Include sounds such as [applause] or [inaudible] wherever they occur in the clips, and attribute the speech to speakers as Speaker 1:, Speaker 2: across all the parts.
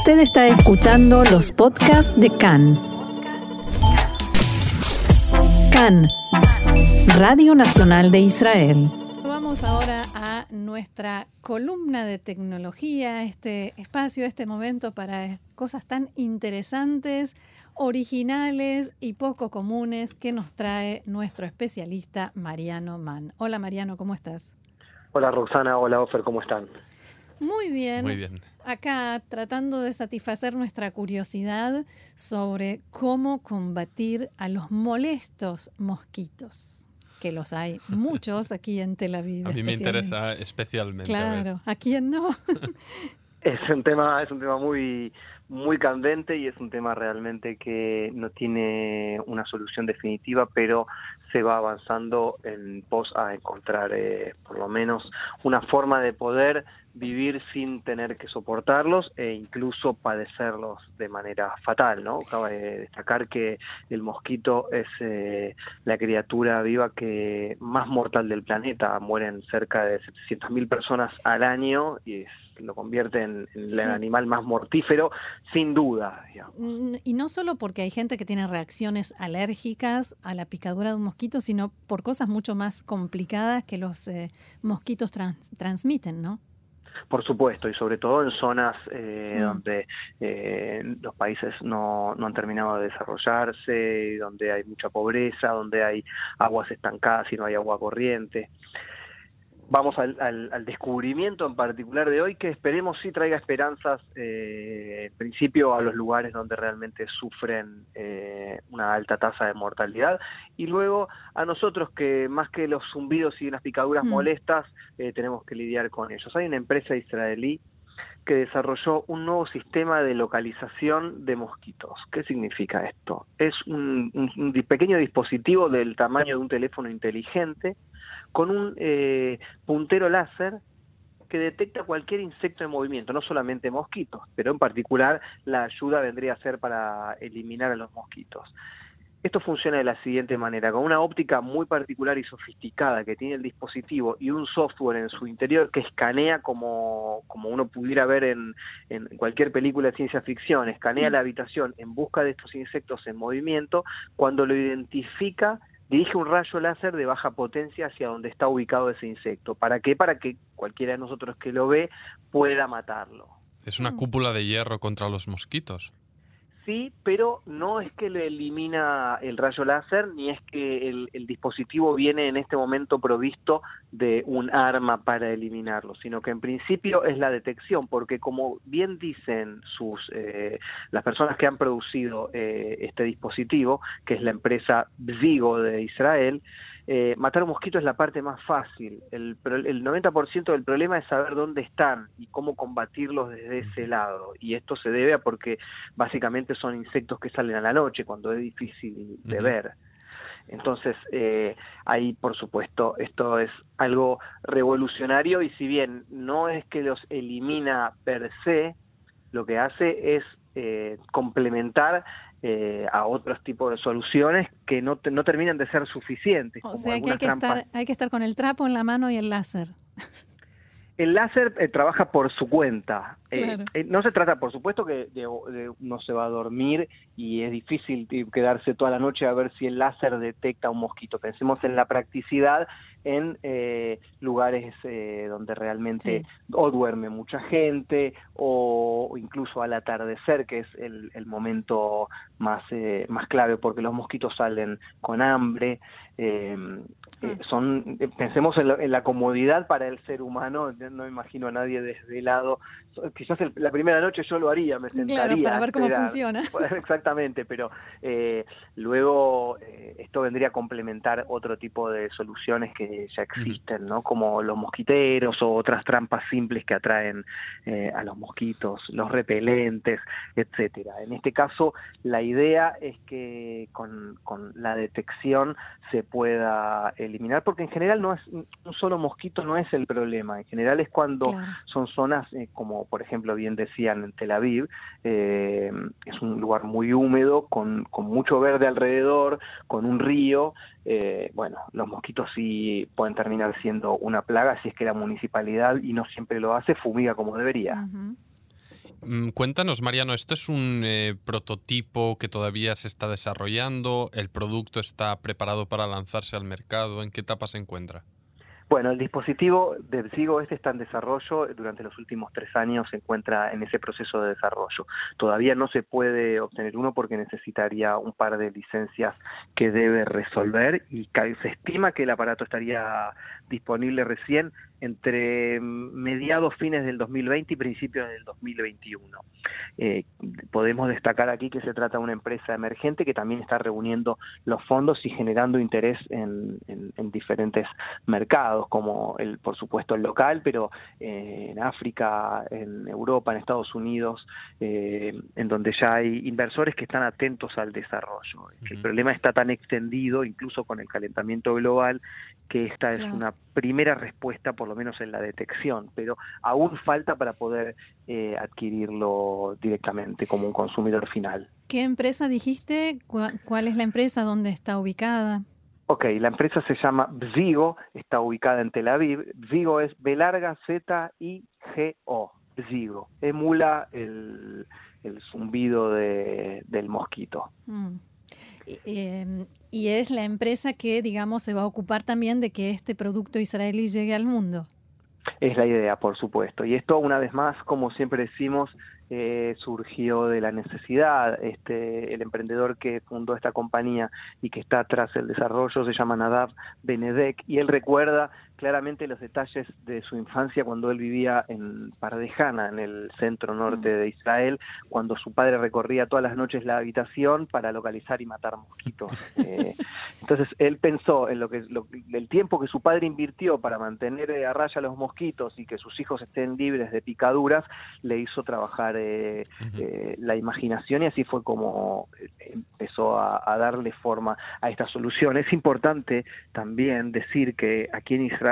Speaker 1: Usted está escuchando los podcasts de CAN. CAN, Radio Nacional de Israel.
Speaker 2: Vamos ahora a nuestra columna de tecnología, este espacio, este momento para cosas tan interesantes, originales y poco comunes que nos trae nuestro especialista Mariano Mann. Hola Mariano, ¿cómo estás?
Speaker 3: Hola Roxana, hola Ofer, ¿cómo están?
Speaker 2: Muy bien.
Speaker 4: Muy bien.
Speaker 2: Acá tratando de satisfacer nuestra curiosidad sobre cómo combatir a los molestos mosquitos, que los hay [laughs] muchos aquí en Tel Aviv.
Speaker 4: A mí me interesa especialmente. a.
Speaker 2: Claro, ¿a quién no? [laughs]
Speaker 3: Es un tema, es un tema muy, muy candente y es un tema realmente que no tiene una solución definitiva, pero se va avanzando en pos a encontrar eh, por lo menos una forma de poder vivir sin tener que soportarlos e incluso padecerlos de manera fatal, ¿no? Cabe destacar que el mosquito es eh, la criatura viva que más mortal del planeta, mueren cerca de 700.000 personas al año y es lo convierte en, en
Speaker 2: Sí.
Speaker 3: el animal más mortífero, sin duda. digamos.
Speaker 2: Mm, Y no solo porque hay gente que tiene reacciones alérgicas a la picadura de un mosquito, sino por cosas mucho más complicadas que los eh, mosquitos trans- transmiten, ¿no?
Speaker 3: Por supuesto, y sobre todo en zonas eh,
Speaker 2: Mm.
Speaker 3: donde eh, los países no, no han terminado de desarrollarse, donde hay mucha pobreza, donde hay aguas estancadas y no hay agua corriente. Vamos al, al- al descubrimiento en particular de hoy, que esperemos sí traiga esperanzas, eh, en principio a los lugares donde realmente sufren eh, una alta tasa de mortalidad, y luego a nosotros que más que los zumbidos y las picaduras
Speaker 2: Mm.
Speaker 3: molestas, eh, tenemos que lidiar con ellos. Hay una empresa israelí que desarrolló un nuevo sistema de localización de mosquitos. ¿Qué significa esto? Es un, un- pequeño dispositivo del tamaño de un teléfono inteligente con un eh, puntero láser que detecta cualquier insecto en movimiento, no solamente mosquitos, pero en particular la ayuda vendría a ser para eliminar a los mosquitos. Esto funciona de la siguiente manera, con una óptica muy particular y sofisticada que tiene el dispositivo y un software en su interior que escanea como, como uno pudiera ver en, en cualquier película de ciencia ficción, escanea
Speaker 2: Sí.
Speaker 3: la habitación en busca de estos insectos en movimiento, cuando lo identifica dirige un rayo láser de baja potencia hacia donde está ubicado ese insecto. ¿Para qué? Para que cualquiera de nosotros que lo ve pueda matarlo.
Speaker 4: Es una
Speaker 2: Mm.
Speaker 4: cúpula de hierro contra los mosquitos.
Speaker 3: Sí, pero no es que le elimina el rayo láser, ni es que el, el dispositivo viene en este momento provisto de un arma para eliminarlo, sino que en principio es la detección, porque como bien dicen sus eh, las personas que han producido eh, este dispositivo, que es la empresa Bzigo de Israel, eh, matar un mosquito es la parte más fácil. El, el 90% del problema es saber dónde están y cómo combatirlos desde ese lado. Y esto se debe a porque básicamente son insectos que salen a la noche, cuando es difícil de ver. Entonces, eh, ahí, por supuesto, esto es algo revolucionario y si bien no es que los elimina per se, lo que hace es eh, complementar eh, a otros tipos de soluciones que no, te- no terminan de ser suficientes.
Speaker 2: O sea que hay
Speaker 3: algunas
Speaker 2: que,
Speaker 3: trampas.
Speaker 2: estar, hay que estar con el trapo en la mano y el láser.
Speaker 3: El láser eh, trabaja por su cuenta. Eh,
Speaker 2: Claro.
Speaker 3: eh, no se trata, por supuesto, que de- de uno se va a dormir y es difícil eh, quedarse toda la noche a ver si el láser detecta un mosquito. Pensemos en la practicidad en eh, lugares eh, donde realmente
Speaker 2: Sí.
Speaker 3: o duerme mucha gente o, incluso al atardecer, que es el, el momento más, eh, más clave porque los mosquitos salen con hambre. eh,
Speaker 2: Ah.
Speaker 3: son pensemos en, la- en la comodidad para el ser humano no imagino a nadie desvelado quizás el- la primera noche yo lo haría me sentaría
Speaker 2: Claro, para ver cómo
Speaker 3: esperar.
Speaker 2: funciona. [laughs]
Speaker 3: exactamente pero eh, luego eh, esto vendría a complementar otro tipo de soluciones que ya existen no como los mosquiteros o otras trampas simples que atraen eh, a los mosquitos los repelentes etcétera en este caso la idea es que con, con la detección se pueda eliminar, porque en general no es un solo mosquito no es el problema, en general es cuando
Speaker 2: Claro.
Speaker 3: son zonas eh, como por ejemplo bien decían en Tel Aviv, eh, es un lugar muy húmedo, con, con mucho verde alrededor, con un río, eh, bueno, los mosquitos sí pueden terminar siendo una plaga si es que la municipalidad, y no siempre lo hace, fumiga como debería.
Speaker 4: Mm, cuéntanos, Mariano, ¿esto es un eh, prototipo que todavía se está desarrollando? ¿El producto está preparado para lanzarse al mercado? ¿En qué etapa se encuentra?
Speaker 3: Bueno, el dispositivo de Zigo este está en desarrollo, durante los últimos tres años se encuentra en ese proceso de desarrollo. Todavía no se puede obtener uno porque necesitaría un par de licencias que debe resolver y se estima que el aparato estaría disponible recién entre mediados, fines del 2020 y principios del 2021. Eh, podemos destacar aquí que se trata de una empresa emergente que también está reuniendo los fondos y generando interés en, diferentes mercados, como el, por supuesto el local, pero eh, en África, en Europa, en Estados Unidos, eh, en donde ya hay inversores que están atentos al desarrollo. El problema está tan extendido, incluso con el calentamiento global, que esta es una primera respuesta, por lo menos en la detección, pero aún falta para poder eh, adquirirlo directamente como un consumidor final.
Speaker 2: ¿Qué empresa dijiste? ¿Cuál es la empresa? ¿Dónde está ubicada?
Speaker 3: Ok, la empresa se llama Bzigo, está ubicada en Tel Aviv. Bzigo es B larga Z I G O, Bzigo. Emula el, zumbido del mosquito. Mm.
Speaker 2: Em, y es la empresa que, digamos, se va a ocupar también de que este producto israelí llegue al mundo.
Speaker 3: Es la idea, por supuesto. Y esto, una vez más, como siempre decimos, eh, surgió de la necesidad. Este, el emprendedor que fundó esta compañía y que está tras el desarrollo se llama Nadav Benedek y él recuerda claramente los detalles de su infancia cuando él vivía en Pardejana, en el centro norte de Israel, cuando su padre recorría todas las noches la habitación para localizar y matar mosquitos. [laughs] Eh, entonces él pensó en lo que el tiempo que su padre invirtió para mantener a raya los mosquitos y que sus hijos estén libres de picaduras, le hizo trabajar eh, eh, la imaginación y así fue como empezó a, a darle forma a esta solución. Es importante también decir que aquí en Israel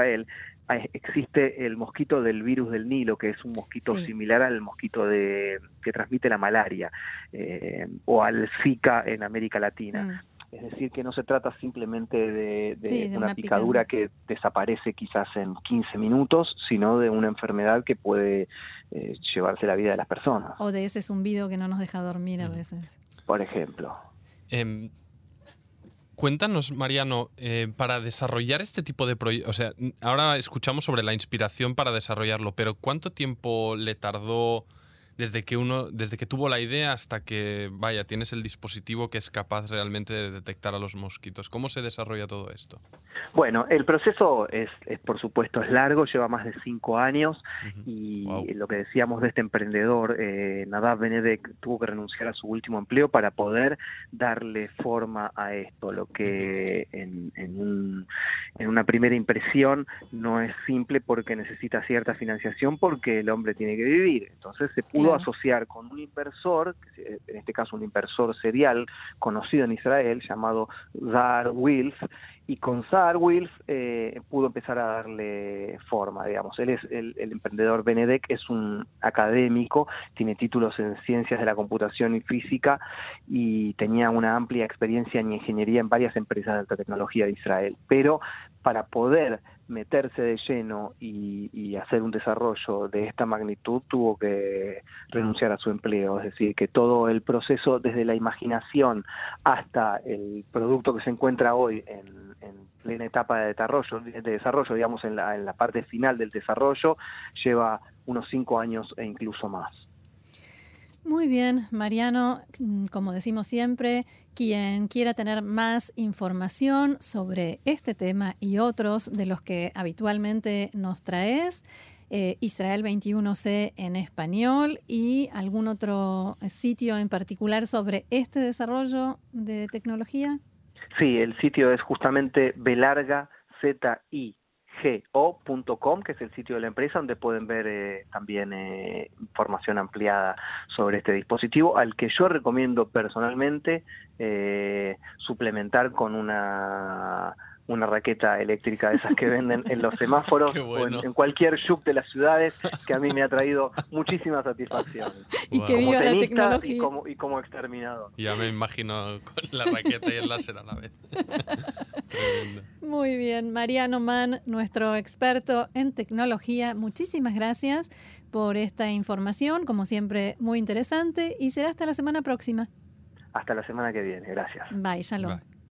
Speaker 3: existe el mosquito del virus del Nilo, que es un mosquito similar al mosquito de, que transmite la malaria eh, o al Zika en América Latina. Mm. Es decir, que no se trata simplemente de, una, picadura, que desaparece quizás en 15 minutos, sino de una enfermedad que puede eh, llevarse la vida de las personas.
Speaker 2: O de ese zumbido que no nos deja dormir a veces.
Speaker 3: Por ejemplo.
Speaker 4: Em, Cuéntanos, Mariano, eh, para desarrollar este tipo de proyectos, o sea, ahora escuchamos sobre la inspiración para desarrollarlo, pero ¿cuánto tiempo le tardó desde que uno, desde que tuvo la idea hasta que, vaya, tienes el dispositivo que es capaz realmente de detectar a los mosquitos. ¿Cómo se desarrolla todo esto?
Speaker 3: Bueno, el proceso es, por supuesto, es largo, lleva más de cinco años y lo que decíamos de este emprendedor, eh, Nadav Benedek, tuvo que renunciar a su último empleo para poder darle forma a esto, lo que en, en, en una primera impresión no es simple porque necesita cierta financiación porque el hombre tiene que vivir. Entonces se pudo asociar con un inversor, en este caso un inversor serial conocido en Israel llamado Zar Wills, y con Zar Wills eh, pudo empezar a darle forma, digamos. Él es el, emprendedor Benedek, es un académico, tiene títulos en ciencias de la computación y física y tenía una amplia experiencia en ingeniería en varias empresas de alta tecnología de Israel. Pero para poder meterse de lleno y, hacer un desarrollo de esta magnitud tuvo que renunciar a su empleo, es decir, que todo el proceso desde la imaginación hasta el producto que se encuentra hoy en, plena etapa de desarrollo, de desarrollo digamos en la, en la parte final del desarrollo, lleva unos cinco años e incluso más.
Speaker 2: Muy bien, Mariano, mm, como decimos siempre, quien quiera tener más información sobre este tema y otros de los que habitualmente nos traes, eh, Israel 21C en español y algún otro sitio en particular sobre este desarrollo de tecnología?
Speaker 3: Sí, el sitio es justamente Belarga que es el sitio de la empresa, donde pueden ver eh, también eh, información ampliada sobre este dispositivo, al que yo recomiendo personalmente eh, suplementar con una una raqueta eléctrica de esas que [laughs] venden en los semáforos o en, cualquier shop de las ciudades que a mí me ha traído muchísima satisfacción. [laughs]
Speaker 2: Y que viva la tecnología.
Speaker 3: Y como, y como exterminador.
Speaker 4: Ya me imagino con la raqueta y el láser a la vez. [laughs]
Speaker 2: Muy bien, Mariano Mann, nuestro experto en tecnología, muchísimas gracias por esta información, como siempre muy interesante, y será hasta la semana próxima.
Speaker 3: Hasta la semana que viene, gracias.
Speaker 2: Bye, shalom.
Speaker 4: Bye.